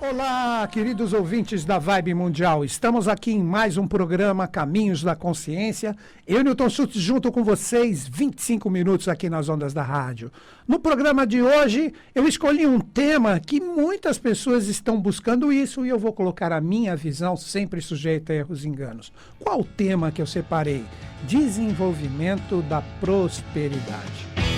Olá, queridos ouvintes da Vibe Mundial. Estamos aqui em mais um programa Caminhos da Consciência. Eu, Newton Schultz, junto com vocês, 25 minutos aqui nas ondas da rádio. No programa de hoje, eu escolhi um tema que muitas pessoas estão buscando isso e eu vou colocar a minha visão, sempre sujeita a erros e enganos. Qual o tema que eu separei? Desenvolvimento da prosperidade.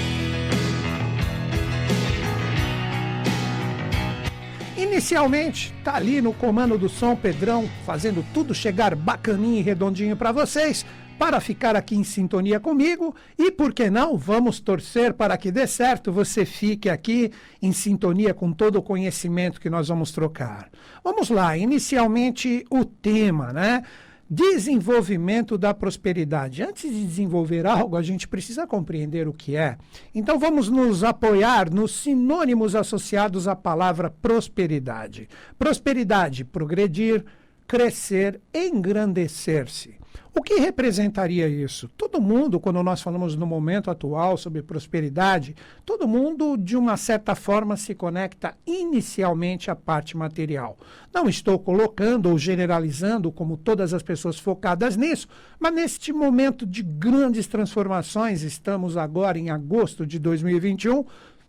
Inicialmente, tá ali no comando do som Pedrão, fazendo tudo chegar bacaninho e redondinho para vocês, para ficar aqui em sintonia comigo e, por que não, vamos torcer para que dê certo, você fique aqui em sintonia com todo o conhecimento que nós vamos trocar. Vamos lá, inicialmente o tema, né? Desenvolvimento da prosperidade. Antes de desenvolver algo, a gente precisa compreender o que é. Então vamos nos apoiar nos sinônimos associados à palavra prosperidade. Prosperidade, progredir, crescer, engrandecer-se. O que representaria isso? Todo mundo, quando nós falamos no momento atual sobre prosperidade, todo mundo, de uma certa forma, se conecta inicialmente à parte material. Não estou colocando ou generalizando como todas as pessoas focadas nisso, mas neste momento de grandes transformações, estamos agora em agosto de 2021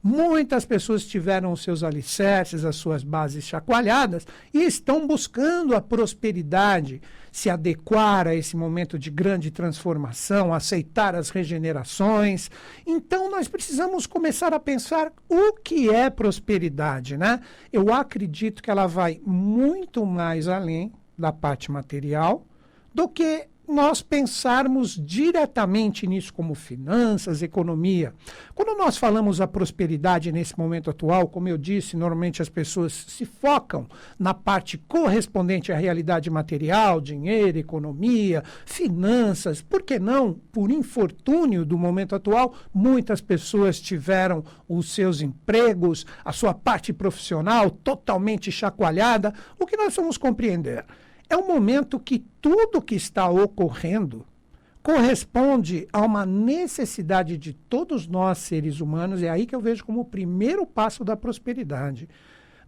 Muitas pessoas tiveram os seus alicerces, as suas bases chacoalhadas e estão buscando a prosperidade, se adequar a esse momento de grande transformação, aceitar as regenerações. Então nós precisamos começar a pensar o que é prosperidade, né? Eu acredito que ela vai muito mais além da parte material do que nós pensarmos diretamente nisso como finanças, economia. Quando nós falamos a prosperidade nesse momento atual, como eu disse, normalmente as pessoas se focam na parte correspondente à realidade material, dinheiro, economia, finanças. Por que não? Por infortúnio do momento atual, muitas pessoas tiveram os seus empregos, a sua parte profissional totalmente chacoalhada. O que nós vamos compreender? É um momento que tudo que está ocorrendo corresponde a uma necessidade de todos nós, seres humanos, é aí que eu vejo como o primeiro passo da prosperidade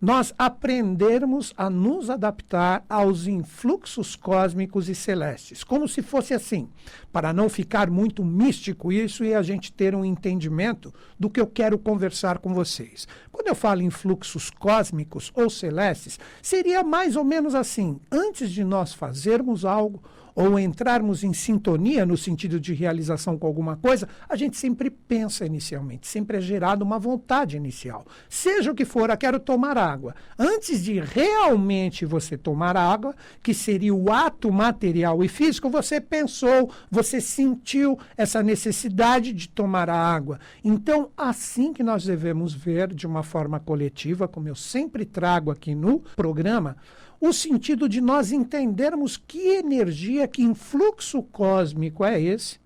nós aprendermos a nos adaptar aos influxos cósmicos e celestes, como se fosse assim, para não ficar muito místico isso e a gente ter um entendimento do que eu quero conversar com vocês. Quando eu falo em fluxos cósmicos ou celestes, seria mais ou menos assim: antes de nós fazermos algo, ou entrarmos em sintonia no sentido de realização com alguma coisa, a gente sempre pensa inicialmente, sempre é gerada uma vontade inicial. Seja o que for, eu quero tomar água. Antes de realmente você tomar água, que seria o ato material e físico, você pensou, você sentiu essa necessidade de tomar a água. Então, assim que nós devemos ver de uma forma coletiva, como eu sempre trago aqui no programa, o sentido de nós entendermos que energia, que influxo cósmico é esse,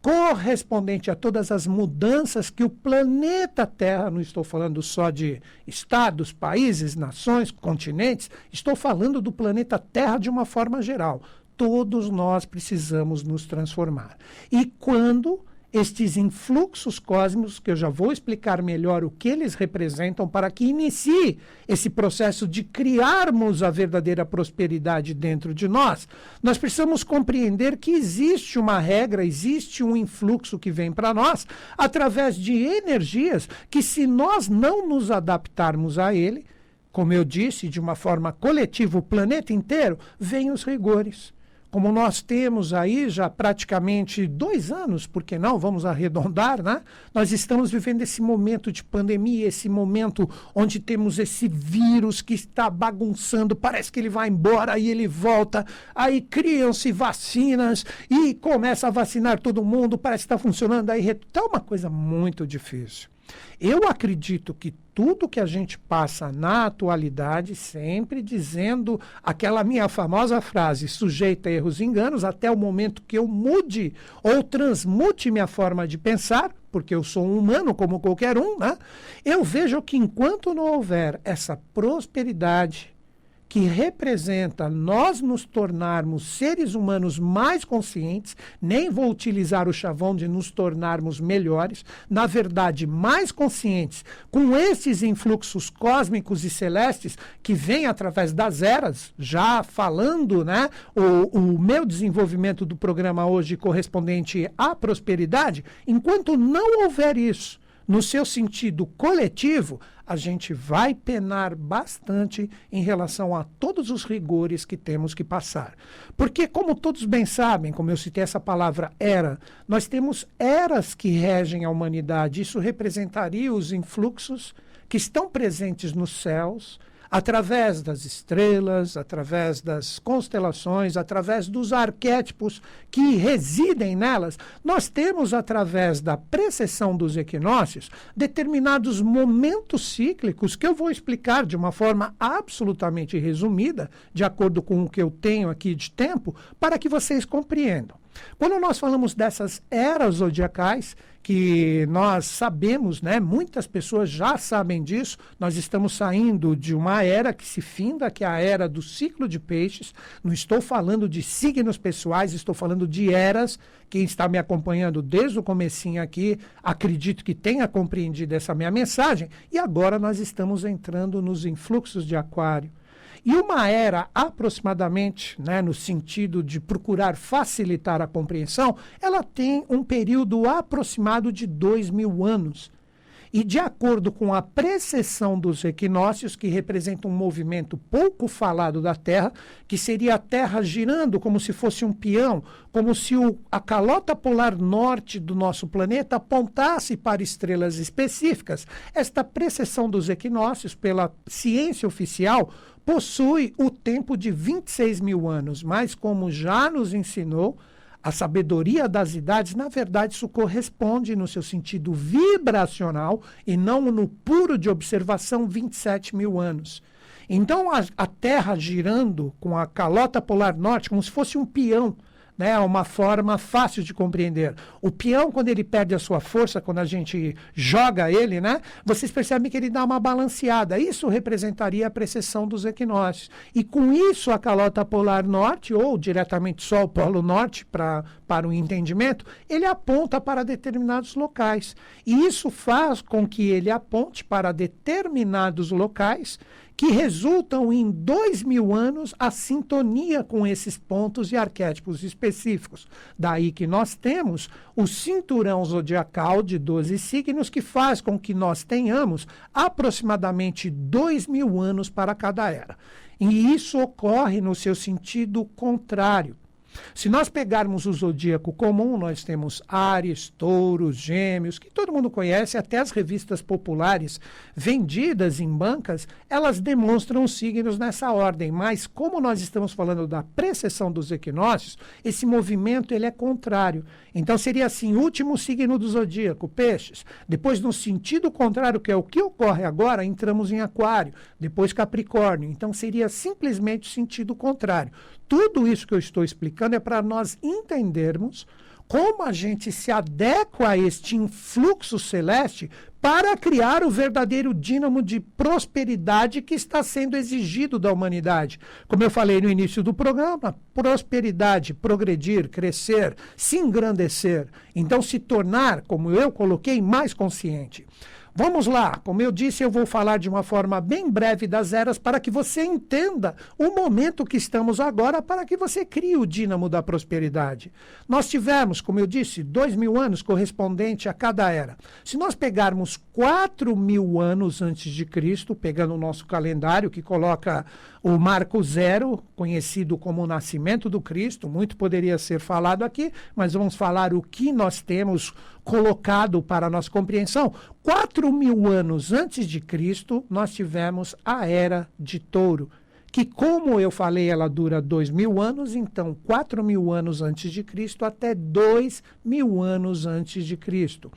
correspondente a todas as mudanças que o planeta Terra, não estou falando só de estados, países, nações, continentes, estou falando do planeta Terra de uma forma geral. Todos nós precisamos nos transformar. E quando estes influxos cósmicos, que eu já vou explicar melhor o que eles representam, para que inicie esse processo de criarmos a verdadeira prosperidade dentro de nós, nós precisamos compreender que existe uma regra, existe um influxo que vem para nós através de energias que, se nós não nos adaptarmos a ele, como eu disse, de uma forma coletiva, o planeta inteiro, vem os rigores como nós temos aí já praticamente dois anos, por que não? Vamos arredondar, né? Nós estamos vivendo esse momento de pandemia, esse momento onde temos esse vírus que está bagunçando, parece que ele vai embora, aí ele volta, aí criam-se vacinas e começa a vacinar todo mundo, parece que está funcionando, aí está uma coisa muito difícil. Eu acredito que tudo que a gente passa na atualidade, sempre dizendo aquela minha famosa frase, sujeita a erros e enganos, até o momento que eu mude ou transmute minha forma de pensar, porque eu sou um humano como qualquer um, né? eu vejo que enquanto não houver essa prosperidade, que representa nós nos tornarmos seres humanos mais conscientes, nem vou utilizar o chavão de nos tornarmos melhores, na verdade, mais conscientes, com esses influxos cósmicos e celestes que vêm através das eras, já falando, né, o, o meu desenvolvimento do programa hoje correspondente à prosperidade, enquanto não houver isso, no seu sentido coletivo, a gente vai penar bastante em relação a todos os rigores que temos que passar. Porque, como todos bem sabem, como eu citei essa palavra era, nós temos eras que regem a humanidade. Isso representaria os influxos que estão presentes nos céus através das estrelas, através das constelações, através dos arquétipos que residem nelas, nós temos, através da precessão dos equinócios, determinados momentos cíclicos que eu vou explicar de uma forma absolutamente resumida, de acordo com o que eu tenho aqui de tempo, para que vocês compreendam. Quando nós falamos dessas eras zodiacais, que nós sabemos, né, muitas pessoas já sabem disso, nós estamos saindo de uma era que se finda, que é a era do ciclo de peixes. Não estou falando de signos pessoais, estou falando de eras. Quem está me acompanhando desde o comecinho aqui, acredito que tenha compreendido essa minha mensagem. E agora nós estamos entrando nos influxos de aquário. E uma era, aproximadamente, né, no sentido de procurar facilitar a compreensão, ela tem um período aproximado de dois mil anos. E de acordo com a precessão dos equinócios, que representa um movimento pouco falado da Terra, que seria a Terra girando como se fosse um peão, como se o, a calota polar norte do nosso planeta apontasse para estrelas específicas, esta precessão dos equinócios, pela ciência oficial, possui o tempo de 26 mil anos, mas como já nos ensinou, a sabedoria das idades, na verdade, isso corresponde no seu sentido vibracional e não no puro de observação 27 mil anos. Então, a, a Terra girando com a calota polar norte, como se fosse um peão, né, uma forma fácil de compreender. O peão, quando ele perde a sua força, quando a gente joga ele, né, vocês percebem que ele dá uma balanceada. Isso representaria a precessão dos equinócios. E com isso, a calota polar norte, ou diretamente só o polo norte, pra, para o entendimento, ele aponta para determinados locais. E isso faz com que ele aponte para determinados locais que resultam em dois mil anos a sintonia com esses pontos e arquétipos específicos. Daí que nós temos o cinturão zodiacal de 12 signos, que faz com que nós tenhamos aproximadamente dois mil anos para cada era. E isso ocorre no seu sentido contrário. Se nós pegarmos o zodíaco comum, nós temos Ares, Touros, Gêmeos, que todo mundo conhece, até as revistas populares vendidas em bancas, elas demonstram os signos nessa ordem. Mas como nós estamos falando da precessão dos equinócios, esse movimento ele é contrário. Então seria assim, último signo do zodíaco, Peixes. Depois no sentido contrário, que é o que ocorre agora, entramos em Aquário, depois Capricórnio. Então seria simplesmente sentido contrário. Tudo isso que eu estou explicando é para nós entendermos como a gente se adequa a este influxo celeste para criar o verdadeiro dínamo de prosperidade que está sendo exigido da humanidade. Como eu falei no início do programa, prosperidade, progredir, crescer, se engrandecer. Então, se tornar, como eu coloquei, mais consciente. Vamos lá, como eu disse, eu vou falar de uma forma bem breve das eras para que você entenda o momento que estamos agora, para que você crie o dínamo da prosperidade. Nós tivemos, como eu disse, dois mil anos correspondente a cada era. Se nós pegarmos quatro mil anos antes de Cristo, pegando o nosso calendário que coloca o marco zero, conhecido como o nascimento do Cristo, muito poderia ser falado aqui, mas vamos falar o que nós temos colocado para a nossa compreensão. Quatro mil anos antes de Cristo, nós tivemos a Era de Touro, que, como eu falei, ela dura dois mil anos, então quatro mil anos antes de Cristo até dois mil anos antes de Cristo.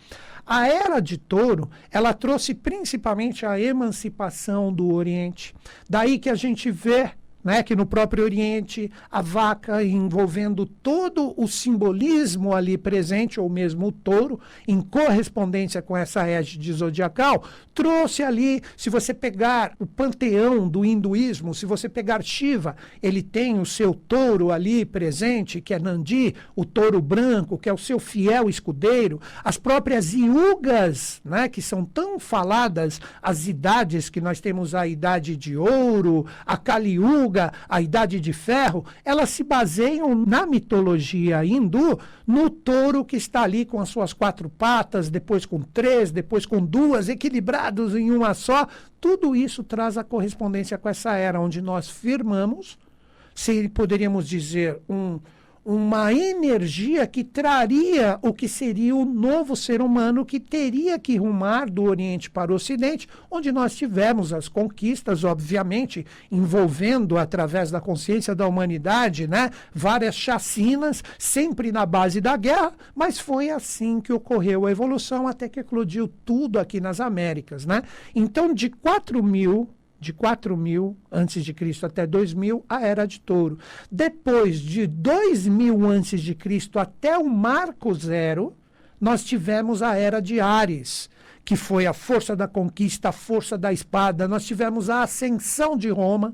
A Era de Touro, ela trouxe principalmente a emancipação do Oriente. Daí que a gente vê né, que no próprio Oriente a vaca envolvendo todo o simbolismo ali presente, ou mesmo o touro, em correspondência com essa égide zodiacal, trouxe ali, se você pegar o panteão do hinduísmo, se você pegar Shiva, ele tem o seu touro ali presente, que é Nandi, o touro branco, que é o seu fiel escudeiro, as próprias yugas, né, que são tão faladas, as idades que nós temos a idade de ouro, a Kali Yuga, a Idade de Ferro, elas se baseiam na mitologia hindu no touro que está ali com as suas quatro patas, depois com três, depois com duas, equilibrados em uma só. Tudo isso traz a correspondência com essa era onde nós firmamos, se poderíamos dizer, um uma energia que traria o que seria o novo ser humano que teria que rumar do Oriente para o Ocidente, onde nós tivemos as conquistas, obviamente, envolvendo através da consciência da humanidade, né, várias chacinas, sempre na base da guerra, mas foi assim que ocorreu a evolução até que eclodiu tudo aqui nas Américas, né? Então, de 4 mil de 4000 antes de Cristo até 2000, a era de Touro. Depois de 2000 antes de Cristo até o Marco Zero, nós tivemos a era de Ares, que foi a força da conquista, a força da espada. Nós tivemos a ascensão de Roma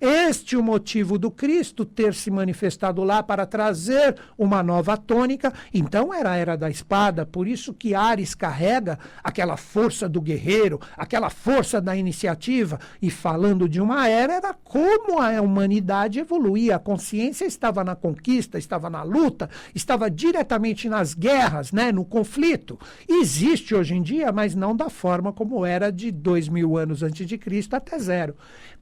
este o motivo do Cristo ter se manifestado lá para trazer uma nova tônica. Então era a era da espada, por isso que Ares carrega aquela força do guerreiro, aquela força da iniciativa. E falando de uma era, era como a humanidade evoluía. A consciência estava na conquista, estava na luta, estava diretamente nas guerras, né, no conflito. Existe hoje em dia, mas não da forma como era de dois mil anos antes de Cristo até zero.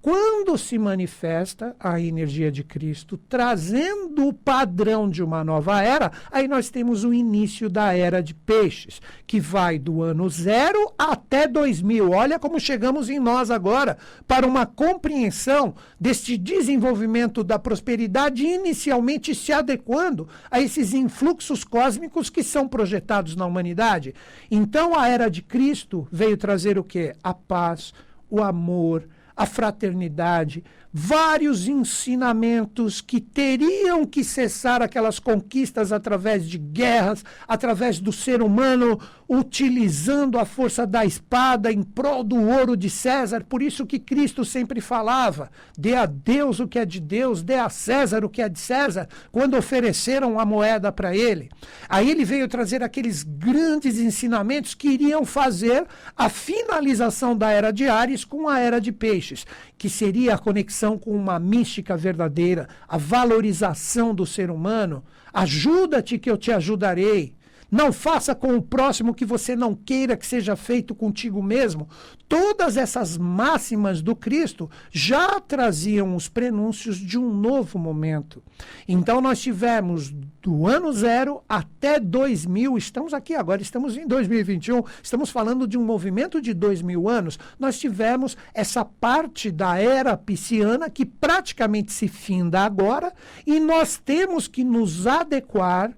Quando se manifesta a energia de Cristo, trazendo o padrão de uma nova era, aí nós temos o início da era de peixes, que vai do ano zero até 2000. Olha como chegamos em nós agora para uma compreensão deste desenvolvimento da prosperidade, inicialmente se adequando a esses influxos cósmicos que são projetados na humanidade. Então a era de Cristo veio trazer o quê? A paz, o amor, fraternidade, vários ensinamentos que teriam que cessar aquelas conquistas através de guerras, através do ser humano utilizando a força da espada em prol do ouro de César. Por isso que Cristo sempre falava: dê a Deus o que é de Deus, dê a César o que é de César, quando ofereceram a moeda para ele. Aí ele veio trazer aqueles grandes ensinamentos que iriam fazer a finalização da era de Ares com a era de Peixes, que seria a conexão com uma mística verdadeira, a valorização do ser humano. Ajuda-te que eu te ajudarei. Não faça com o próximo que você não queira que seja feito contigo mesmo. Todas essas máximas do Cristo já traziam os prenúncios de um novo momento. Então nós tivemos do ano zero até 2000, estamos aqui agora, estamos em 2021, estamos falando de um movimento de dois mil anos. Nós tivemos essa parte da era pisciana que praticamente se finda agora e nós temos que nos adequar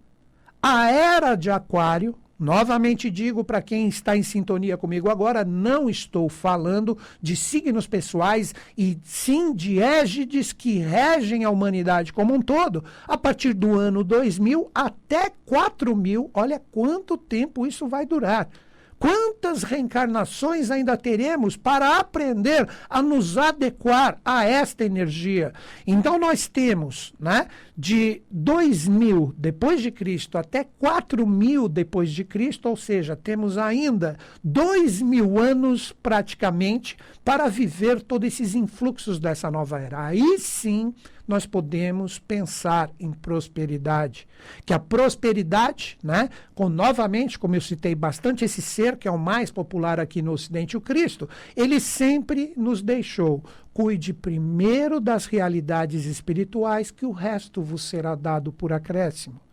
a era de Aquário, novamente digo para quem está em sintonia comigo agora, não estou falando de signos pessoais e sim de égides que regem a humanidade como um todo, a partir do ano 2000 até 4000. Olha quanto tempo isso vai durar. Quantas reencarnações ainda teremos para aprender a nos adequar a esta energia? Então nós temos, né, de 2000 depois de Cristo até 4000 depois de Cristo, ou seja, temos ainda dois mil anos praticamente para viver todos esses influxos dessa nova era. Aí sim nós podemos pensar em prosperidade. Que a prosperidade, né, com novamente, como eu citei bastante, esse ser que é o mais popular aqui no Ocidente, o Cristo, ele sempre nos deixou. Cuide primeiro das realidades espirituais, que o resto vos será dado por acréscimo.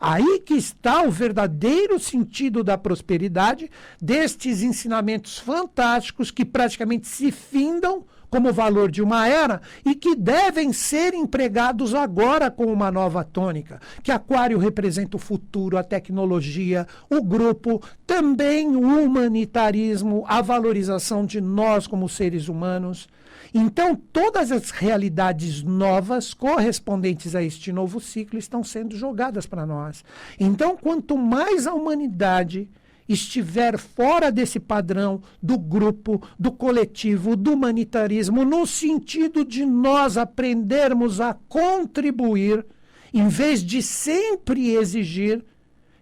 Aí que está o verdadeiro sentido da prosperidade, destes ensinamentos fantásticos que praticamente se findam como valor de uma era e que devem ser empregados agora com uma nova tônica. Que Aquário representa o futuro, a tecnologia, o grupo, também o humanitarismo, a valorização de nós como seres humanos. Então, todas as realidades novas correspondentes a este novo ciclo estão sendo jogadas para nós. Então, quanto mais a humanidade estiver fora desse padrão do grupo, do coletivo, do humanitarismo, no sentido de nós aprendermos a contribuir, em vez de sempre exigir,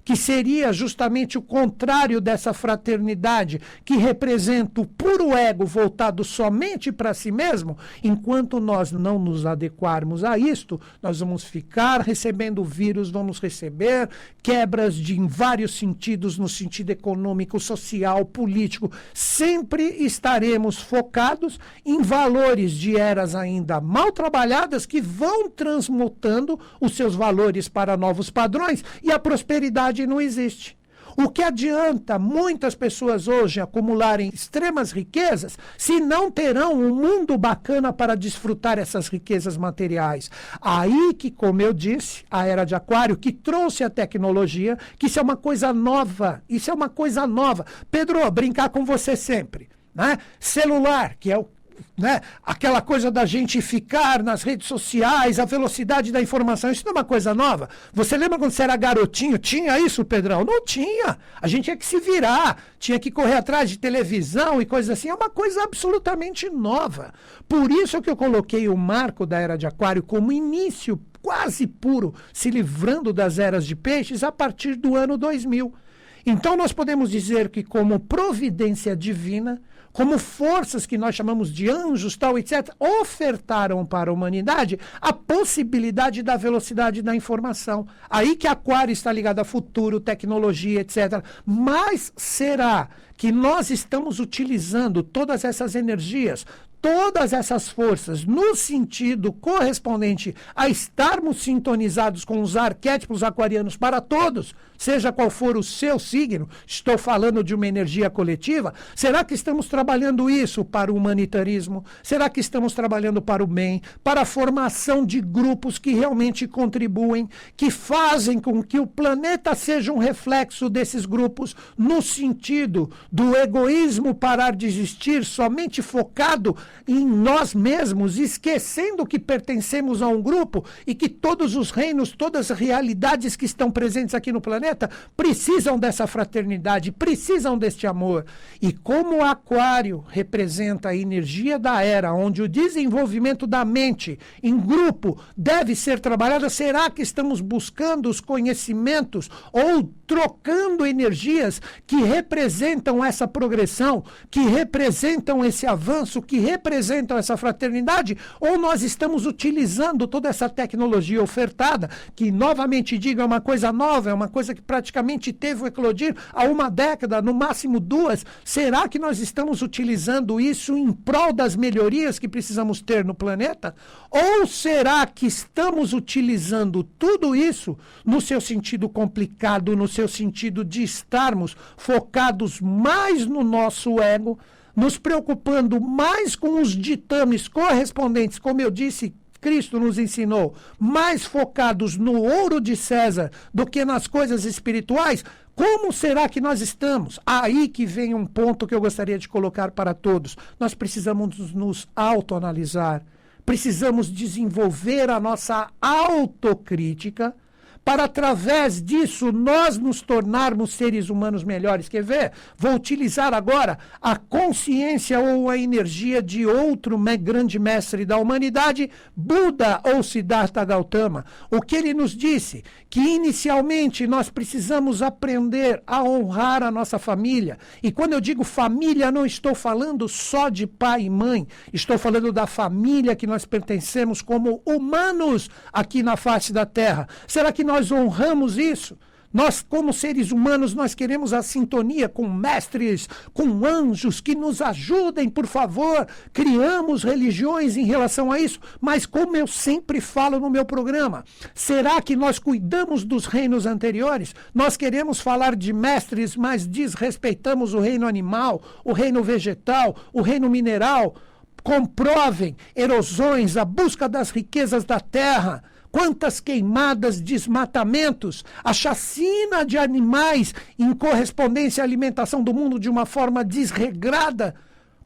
que seria justamente o contrário dessa fraternidade, que representa o puro ego voltado somente para si mesmo, enquanto nós não nos adequarmos a isto, nós vamos ficar recebendo vírus, vamos receber quebras de em vários sentidos, no sentido econômico, social, político. Sempre estaremos focados em valores de eras ainda mal trabalhadas que vão transmutando os seus valores para novos padrões e a prosperidade não existe. O que adianta muitas pessoas hoje acumularem extremas riquezas se não terão um mundo bacana para desfrutar essas riquezas materiais? Aí que, como eu disse, a era de Aquário, que trouxe a tecnologia, que isso é uma coisa nova, isso é uma coisa nova. Pedro, brincar com você sempre. Né? Celular, que é o né? Aquela coisa da gente ficar nas redes sociais, a velocidade da informação, isso não é uma coisa nova. Você lembra quando você era garotinho? Tinha isso, Pedrão? Não tinha. A gente tinha que se virar, tinha que correr atrás de televisão e coisas assim. É uma coisa absolutamente nova. Por isso que eu coloquei o marco da era de Aquário como início quase puro, se livrando das eras de peixes a partir do ano 2000. Então, nós podemos dizer que, como providência divina, como forças que nós chamamos de anjos, tal, etc., ofertaram para a humanidade a possibilidade da velocidade da informação. Aí que Aquário está ligado a futuro, tecnologia, etc. Mas será que nós estamos utilizando todas essas energias, todas essas forças no sentido correspondente a estarmos sintonizados com os arquétipos aquarianos para todos, seja qual for o seu signo, estou falando de uma energia coletiva, será que estamos trabalhando isso para o humanitarismo? Será que estamos trabalhando para o bem, para a formação de grupos que realmente contribuem, que fazem com que o planeta seja um reflexo desses grupos no sentido do egoísmo parar de existir somente focado em nós mesmos, esquecendo que pertencemos a um grupo e que todos os reinos, todas as realidades que estão presentes aqui no planeta precisam dessa fraternidade, precisam deste amor. E como o Aquário representa a energia da era, onde o desenvolvimento da mente em grupo deve ser trabalhado, será que estamos buscando os conhecimentos ou trocando energias que representam essa progressão, que representam esse avanço, que representam essa fraternidade, ou nós estamos utilizando toda essa tecnologia ofertada, que novamente digo é uma coisa nova, é uma coisa que praticamente teve o eclodir há uma década, no máximo duas. Será que nós estamos utilizando isso em prol das melhorias que precisamos ter no planeta? Ou será que estamos utilizando tudo isso no seu sentido complicado, no seu sentido de estarmos focados mais no nosso ego, nos preocupando mais com os ditames correspondentes, como eu disse, Cristo nos ensinou, mais focados no ouro de César do que nas coisas espirituais, como será que nós estamos? Aí que vem um ponto que eu gostaria de colocar para todos. Nós precisamos nos autoanalisar, precisamos desenvolver a nossa autocrítica para através disso nós nos tornarmos seres humanos melhores. Quer ver? Vou utilizar agora a consciência ou a energia de outro grande mestre da humanidade, Buda ou Siddhartha Gautama. O que ele nos disse? Que inicialmente nós precisamos aprender a honrar a nossa família. E quando eu digo família, não estou falando só de pai e mãe, estou falando da família que nós pertencemos como humanos aqui na face da terra. Será que nós nós honramos isso. Nós, como seres humanos, nós queremos a sintonia com mestres, com anjos que nos ajudem, por favor. Criamos religiões em relação a isso, mas como eu sempre falo no meu programa, será que nós cuidamos dos reinos anteriores? Nós queremos falar de mestres, mas desrespeitamos o reino animal, o reino vegetal, o reino mineral. Comprovem erosões, a busca das riquezas da terra Quantas queimadas, desmatamentos, a chacina de animais em correspondência à alimentação do mundo de uma forma desregrada.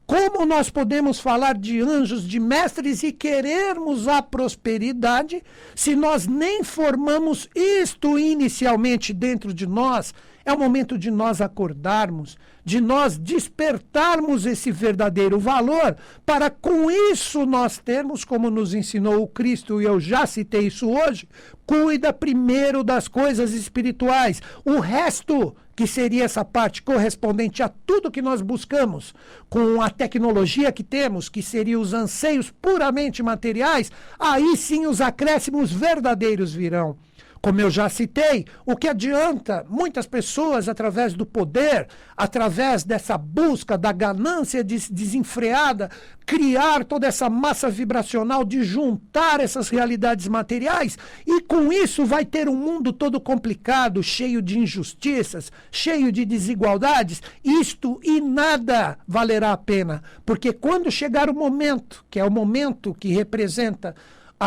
Como nós podemos falar de anjos, de mestres e querermos a prosperidade se nós nem formamos isto inicialmente dentro de nós? É o momento de nós acordarmos, de nós despertarmos esse verdadeiro valor, para com isso nós termos, como nos ensinou o Cristo, e eu já citei isso hoje, cuida primeiro das coisas espirituais. O resto que seria essa parte correspondente a tudo que nós buscamos, com a tecnologia que temos, que seriam os anseios puramente materiais, aí sim os acréscimos verdadeiros virão. Como eu já citei, o que adianta muitas pessoas, através do poder, através dessa busca da ganância des desenfreada, criar toda essa massa vibracional de juntar essas realidades materiais e com isso vai ter um mundo todo complicado, cheio de injustiças, cheio de desigualdades. Isto e nada valerá a pena, porque quando chegar o momento, que é o momento que representa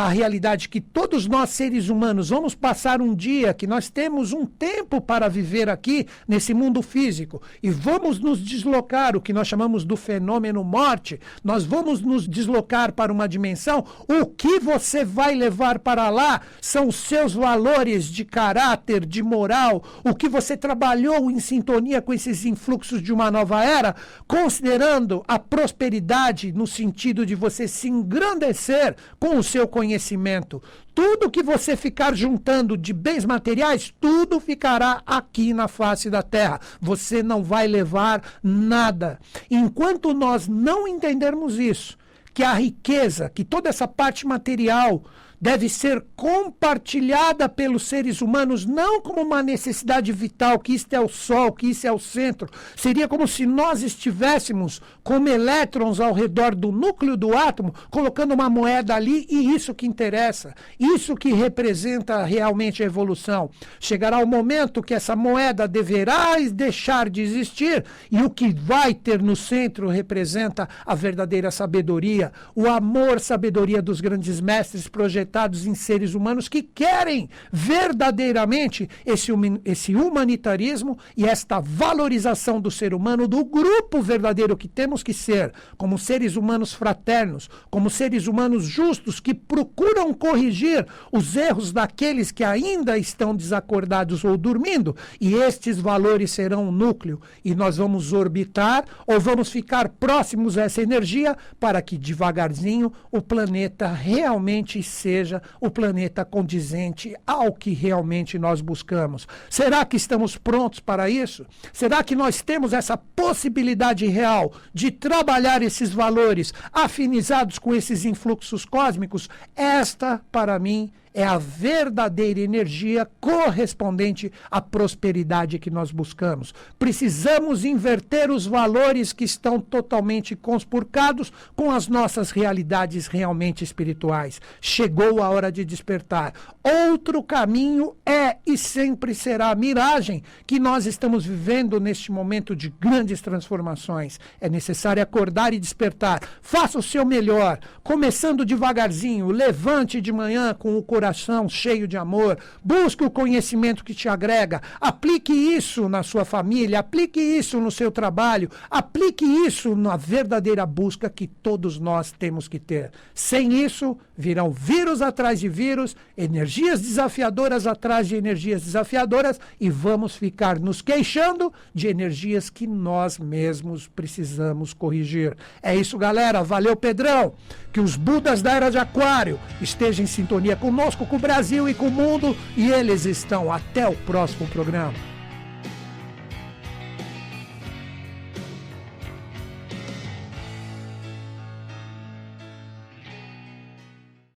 a realidade que todos nós seres humanos vamos passar um dia, que nós temos um tempo para viver aqui nesse mundo físico. E vamos nos deslocar, o que nós chamamos do fenômeno morte, nós vamos nos deslocar para uma dimensão, o que você vai levar para lá são os seus valores de caráter, de moral, o que você trabalhou em sintonia com esses influxos de uma nova era, considerando a prosperidade no sentido de você se engrandecer com o seu conhecimento conhecimento. Tudo que você ficar juntando de bens materiais, tudo ficará aqui na face da terra. Você não vai levar nada. Enquanto nós não entendermos isso, que a riqueza, que toda essa parte material deve ser compartilhada pelos seres humanos, não como uma necessidade vital, que isto é o sol, que isso é o centro. Seria como se nós estivéssemos como elétrons ao redor do núcleo do átomo, colocando uma moeda ali, e isso que interessa, isso que representa realmente a evolução. Chegará o momento que essa moeda deverá deixar de existir, e o que vai ter no centro representa a verdadeira sabedoria, o amor, sabedoria dos grandes mestres projetados em seres humanos que querem verdadeiramente esse, esse humanitarismo e esta valorização do ser humano, do grupo verdadeiro que temos que ser, como seres humanos fraternos, como seres humanos justos que procuram corrigir os erros daqueles que ainda estão desacordados ou dormindo, e estes valores serão o núcleo, e nós vamos orbitar ou vamos ficar próximos a essa energia para que devagarzinho o planeta realmente seja o planeta condizente ao que realmente nós buscamos. Será que estamos prontos para isso? Será que nós temos essa possibilidade real de trabalhar esses valores afinizados com esses influxos cósmicos? Esta, para mim, a verdadeira energia correspondente à prosperidade que nós buscamos. Precisamos inverter os valores que estão totalmente conspurcados com as nossas realidades realmente espirituais. Chegou a hora de despertar. Outro caminho é e sempre será a miragem que nós estamos vivendo neste momento de grandes transformações. É necessário acordar e despertar. Faça o seu melhor, começando devagarzinho, levante de manhã com o coração coração cheio de amor, busque o conhecimento que te agrega, aplique isso na sua família, aplique isso no seu trabalho, aplique isso na verdadeira busca que todos nós temos que ter. Sem isso, virão vírus atrás de vírus, energias desafiadoras atrás de energias desafiadoras e vamos ficar nos queixando de energias que nós mesmos precisamos corrigir. É isso, galera. Valeu, Pedrão. Que os Budas da Era de Aquário estejam em sintonia conosco com o Brasil e com o mundo. E eles estão. Até o próximo programa.